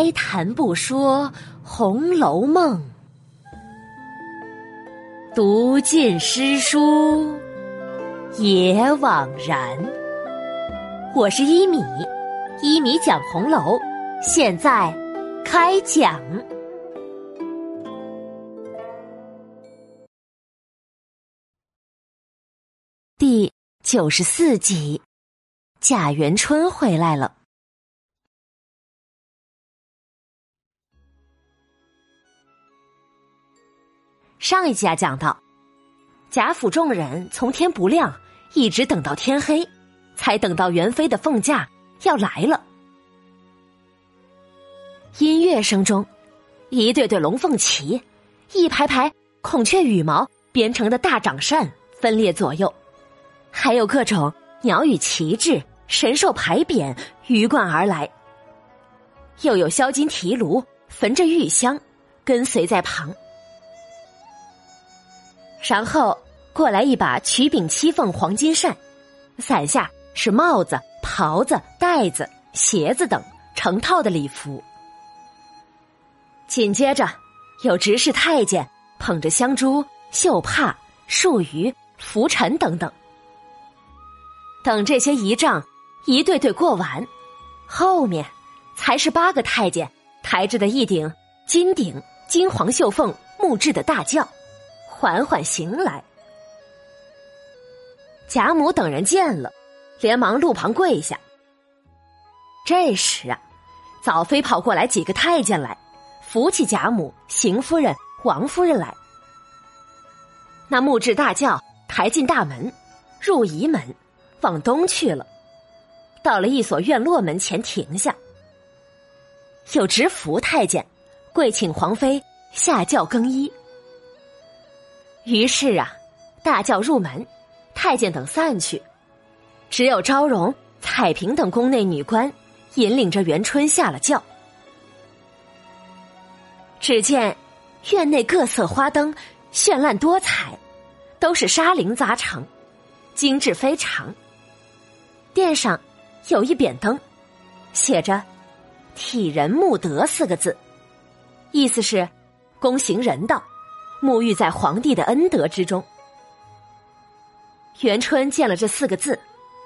开谈不说《红楼梦》，读尽诗书也枉然。我是一米，一米讲红楼，现在开讲第九十四集。贾元春回来了。上一集啊，讲到贾府众人从天不亮一直等到天黑，才等到元妃的凤驾要来了。音乐声中，一对对龙凤旗，一排排孔雀羽毛编成的大掌扇分列左右，还有各种鸟语旗帜。神兽牌匾鱼贯而来，又有销金提炉焚着玉香，跟随在旁。然后过来一把曲柄七凤黄金扇，伞下是帽子、袍子、袋子、鞋子等成套的礼服。紧接着有执事太监捧着香珠、绣帕、束鱼、拂尘等等。等这些仪仗。一对对过完，后面才是八个太监抬着的一顶金顶金黄绣凤木质的大轿，缓缓行来。贾母等人见了，连忙路旁跪下。这时啊，早飞跑过来几个太监来，扶起贾母、邢夫人、王夫人来。那木质大轿抬进大门，入仪门，往东去了。到了一所院落门前停下，有执服太监跪请皇妃下轿更衣。于是啊，大轿入门，太监等散去，只有昭容、彩萍等宫内女官引领着元春下了轿。只见院内各色花灯绚烂多彩，都是纱绫扎成，精致非常。殿上。有一匾灯，写着“体仁慕德”四个字，意思是躬行人道，沐浴在皇帝的恩德之中。元春见了这四个字，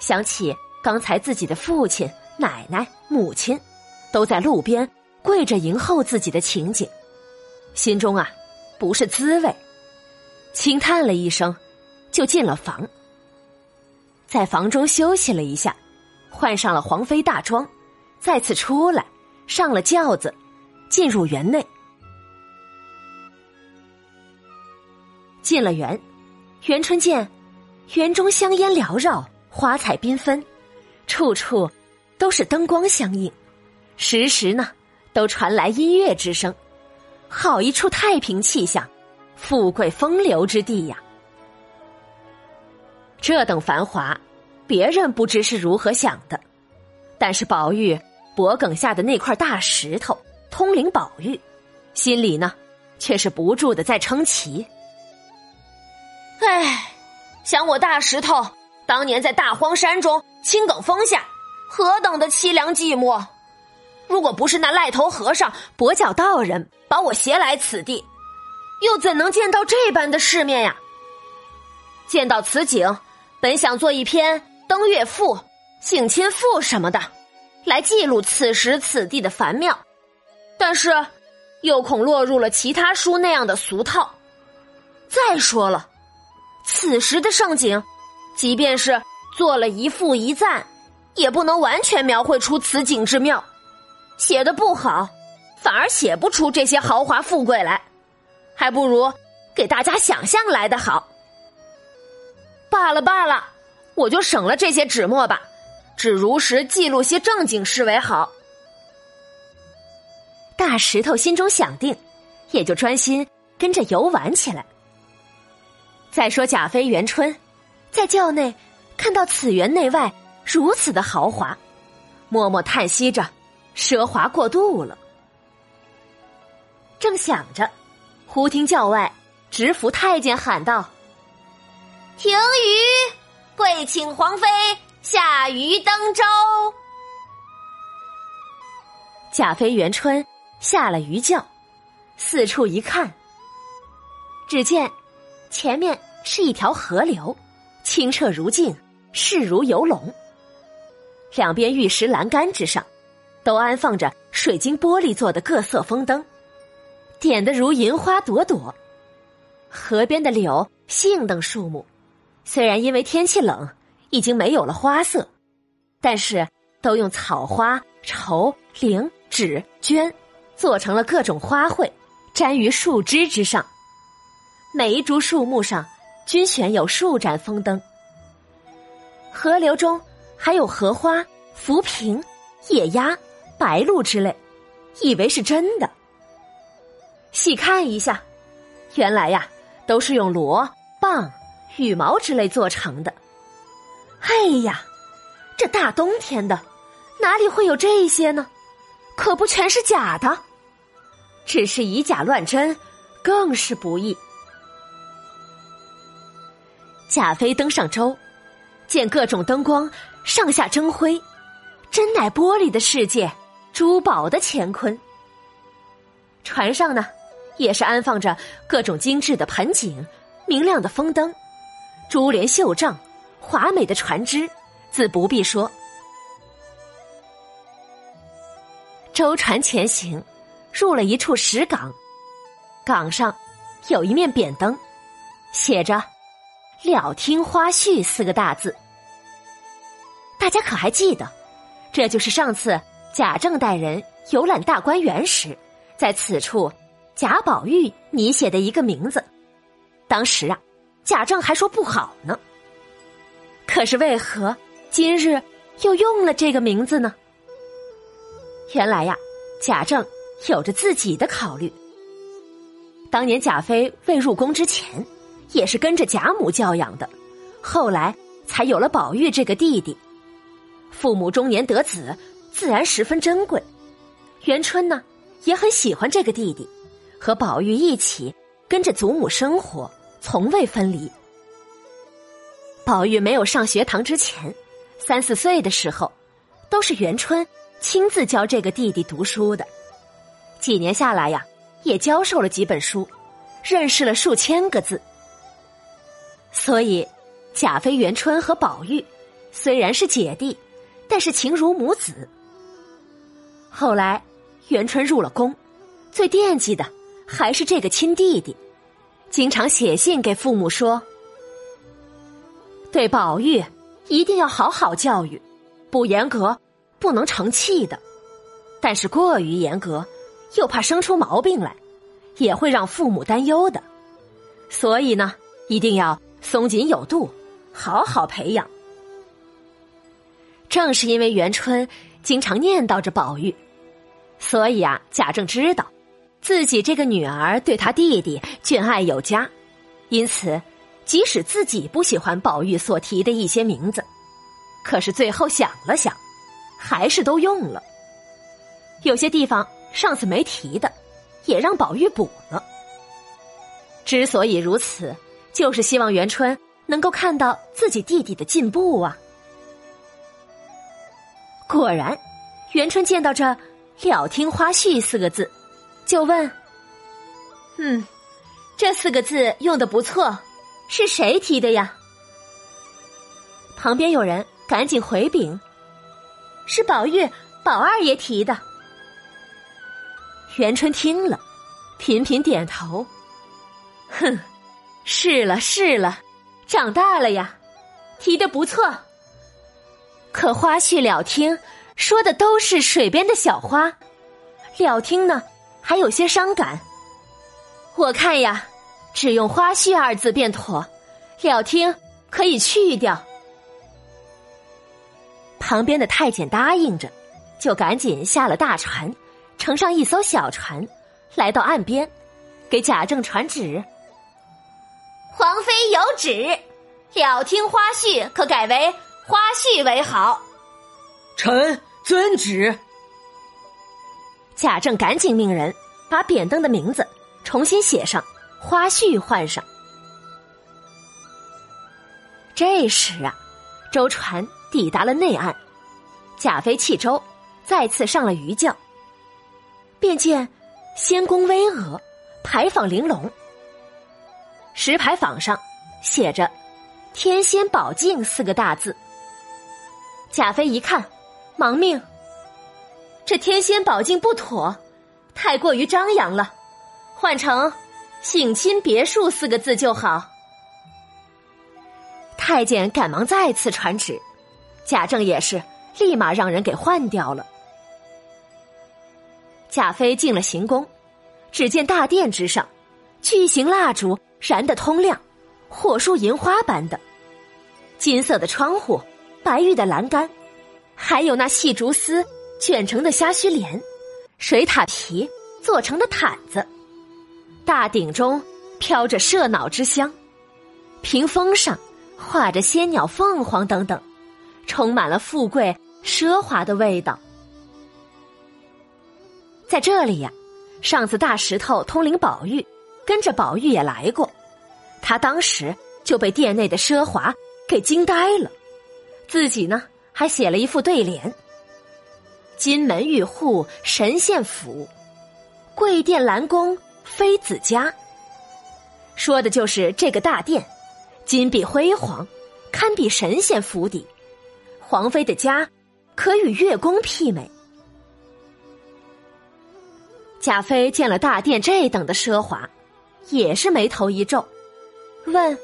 想起刚才自己的父亲、奶奶、母亲都在路边跪着迎候自己的情景，心中啊不是滋味，轻叹了一声，就进了房，在房中休息了一下。换上了皇妃大装，再次出来，上了轿子，进入园内。进了园，元春见园中香烟缭绕，花彩缤纷，处处都是灯光相映，时时呢都传来音乐之声，好一处太平气象、富贵风流之地呀！这等繁华。别人不知是如何想的，但是宝玉脖梗下的那块大石头通灵宝玉，心里呢却是不住的在称奇。想我大石头当年在大荒山中青埂峰下，何等的凄凉寂寞！如果不是那赖头和尚、跛脚道人把我携来此地，又怎能见到这般的世面呀？见到此景，本想做一篇。登月赋、省亲赋什么的，来记录此时此地的繁妙，但是又恐落入了其他书那样的俗套。再说了，此时的盛景，即便是做了一赋一赞，也不能完全描绘出此景之妙。写的不好，反而写不出这些豪华富贵来，还不如给大家想象来的好。罢了罢了。我就省了这些纸墨吧，只如实记录些正经事为好。大石头心中想定，也就专心跟着游玩起来。再说贾妃、元春，在轿内看到此园内外如此的豪华，默默叹息着，奢华过度了。正想着，忽听轿外执服太监喊道：“停雨。”跪请皇妃下鱼登舟。贾飞、元春下了鱼轿，四处一看，只见前面是一条河流，清澈如镜，势如游龙。两边玉石栏杆之上，都安放着水晶玻璃做的各色风灯，点得如银花朵朵。河边的柳、杏等树木，虽然因为天气冷，已经没有了花色，但是都用草花、绸、绫。纸绢做成了各种花卉，粘于树枝之上。每一株树木上均悬有数盏风灯。河流中还有荷花、浮萍、野鸭、白鹭之类，以为是真的。细看一下，原来呀，都是用螺、蚌、羽毛之类做成的。哎呀，这大冬天的，哪里会有这些呢？可不全是假的，只是以假乱真，更是不易。贾飞登上舟，见各种灯光上下争辉，真乃玻璃的世界，珠宝的乾坤。船上呢，也是安放着各种精致的盆景、明亮的风灯、珠帘绣帐、华美的船只，自不必说。舟船前行，入了一处石港，港上有一面扁灯，写着“了听花絮”四个大字。大家可还记得？这就是上次贾政带人游览大观园时，在此处贾宝玉拟写的一个名字。当时啊，贾政还说不好呢。可是为何今日又用了这个名字呢？原来呀，贾政有着自己的考虑。当年贾妃未入宫之前，也是跟着贾母教养的，后来才有了宝玉这个弟弟。父母中年得子，自然十分珍贵。元春呢，也很喜欢这个弟弟，和宝玉一起跟着祖母生活，从未分离。宝玉没有上学堂之前，三四岁的时候，都是元春。亲自教这个弟弟读书的，几年下来呀，也教授了几本书，认识了数千个字。所以，贾妃、元春和宝玉虽然是姐弟，但是情如母子。后来，元春入了宫，最惦记的还是这个亲弟弟，经常写信给父母说：“对宝玉一定要好好教育，不严格。”不能成器的，但是过于严格，又怕生出毛病来，也会让父母担忧的。所以呢，一定要松紧有度，好好培养。正是因为元春经常念叨着宝玉，所以啊，贾政知道自己这个女儿对他弟弟眷爱有加，因此即使自己不喜欢宝玉所提的一些名字，可是最后想了想。还是都用了，有些地方上次没提的，也让宝玉补了。之所以如此，就是希望元春能够看到自己弟弟的进步啊。果然，元春见到这“了听花絮”四个字，就问：“嗯，这四个字用的不错，是谁提的呀？”旁边有人赶紧回禀。是宝玉、宝二爷提的。元春听了，频频点头。哼，是了是了，长大了呀，提的不错。可花絮了听，说的都是水边的小花，了听呢，还有些伤感。我看呀，只用花絮二字便妥，了听可以去掉。旁边的太监答应着，就赶紧下了大船，乘上一艘小船，来到岸边，给贾政传旨：“皇妃有旨，了听花絮可改为花絮为好。”臣遵旨。贾政赶紧命人把扁灯的名字重新写上，花絮换上。这时啊，舟船。抵达了内岸，贾妃弃舟，再次上了鱼轿，便见仙宫巍峨，牌坊玲珑。石牌坊上写着“天仙宝镜”四个大字。贾妃一看，忙命：“这天仙宝镜不妥，太过于张扬了，换成‘省亲别墅’四个字就好。”太监赶忙再次传旨，贾政也是立马让人给换掉了。贾妃进了行宫，只见大殿之上，巨型蜡烛燃得通亮，火树银花般的，金色的窗户，白玉的栏杆，还有那细竹丝卷成的虾须帘，水獭皮做成的毯子，大顶中飘着麝脑之香，屏风上。画着仙鸟、凤凰等等，充满了富贵奢华的味道。在这里呀，上次大石头通灵宝玉跟着宝玉也来过，他当时就被殿内的奢华给惊呆了，自己呢还写了一副对联：“金门玉户神仙府，贵殿兰宫妃子家。”说的就是这个大殿。金碧辉煌，堪比神仙府邸。皇妃的家，可与月宫媲美。贾妃见了大殿这等的奢华，也是眉头一皱，问：“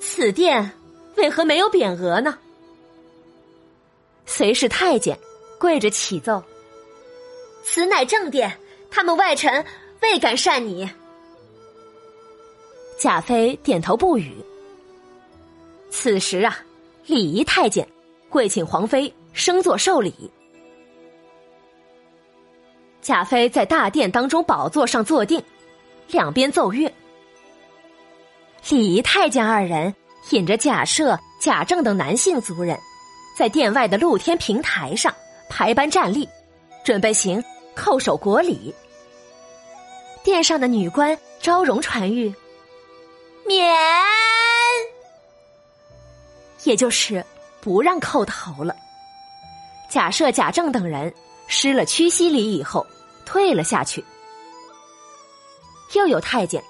此殿为何没有匾额呢？”随侍太监跪着启奏：“此乃正殿，他们外臣未敢擅拟。”贾妃点头不语。此时啊，礼仪太监跪请皇妃升座受礼。贾妃在大殿当中宝座上坐定，两边奏乐。礼仪太监二人引着贾赦、贾政等男性族人，在殿外的露天平台上排班站立，准备行叩首国礼。殿上的女官昭容传谕。免，也就是不让叩头了。贾赦、贾政等人施了屈膝礼以后，退了下去。又有太监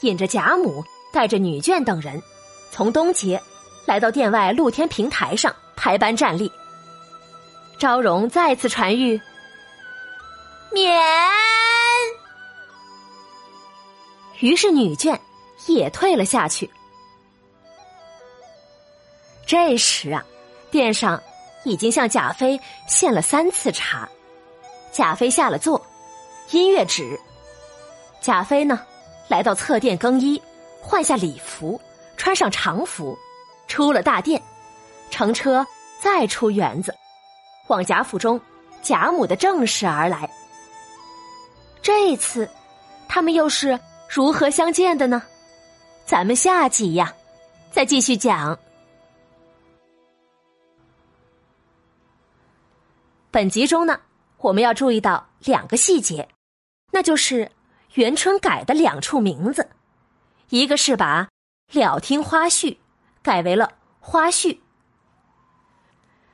引着贾母，带着女眷等人，从东街来到殿外露天平台上排班站立。昭容再次传谕，免。于是女眷。也退了下去。这时啊，殿上已经向贾妃献了三次茶。贾妃下了座，音乐止。贾妃呢，来到侧殿更衣，换下礼服，穿上常服，出了大殿，乘车再出园子，往贾府中贾母的正室而来。这一次，他们又是如何相见的呢？咱们下集呀，再继续讲。本集中呢，我们要注意到两个细节，那就是元春改的两处名字，一个是把“了听花絮”改为了“花絮”。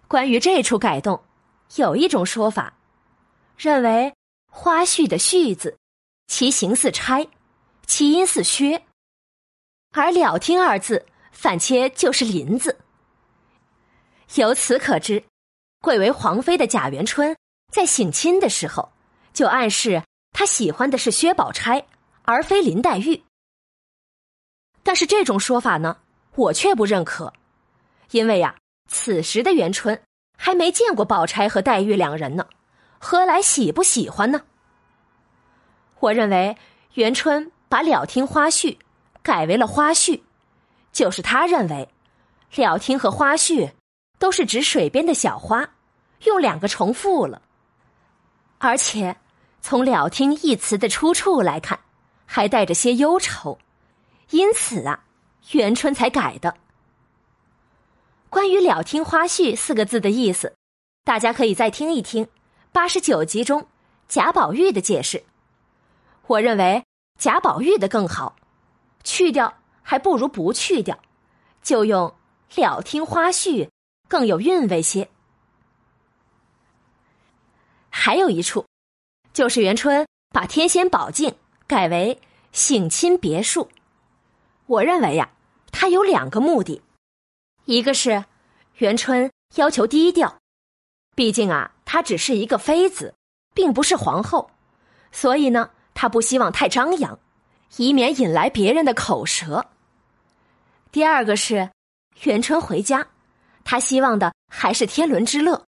关于这处改动，有一种说法，认为“花絮”的“絮”字，其形似钗，其音似薛。而“了听”二字反切就是“林”字，由此可知，贵为皇妃的贾元春在省亲的时候，就暗示他喜欢的是薛宝钗，而非林黛玉。但是这种说法呢，我却不认可，因为呀，此时的元春还没见过宝钗和黛玉两人呢，何来喜不喜欢呢？我认为元春把“了听花絮”。改为了花絮，就是他认为，了听和花絮都是指水边的小花，用两个重复了。而且从了听一词的出处来看，还带着些忧愁，因此啊，元春才改的。关于了听花絮四个字的意思，大家可以再听一听八十九集中贾宝玉的解释。我认为贾宝玉的更好。去掉还不如不去掉，就用“了听花絮”更有韵味些。还有一处，就是元春把天仙宝镜改为省亲别墅。我认为呀，他有两个目的，一个是元春要求低调，毕竟啊，她只是一个妃子，并不是皇后，所以呢，她不希望太张扬，以免引来别人的口舌。第二个是元春回家，他希望的还是天伦之乐，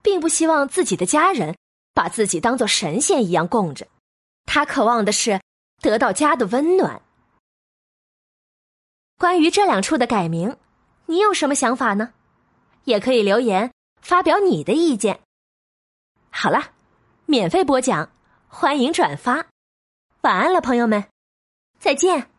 并不希望自己的家人把自己当做神仙一样供着，他渴望的是得到家的温暖。关于这两处的改名，你有什么想法呢？也可以留言发表你的意见。好了，免费播讲，欢迎转发。晚安了，朋友们，再见。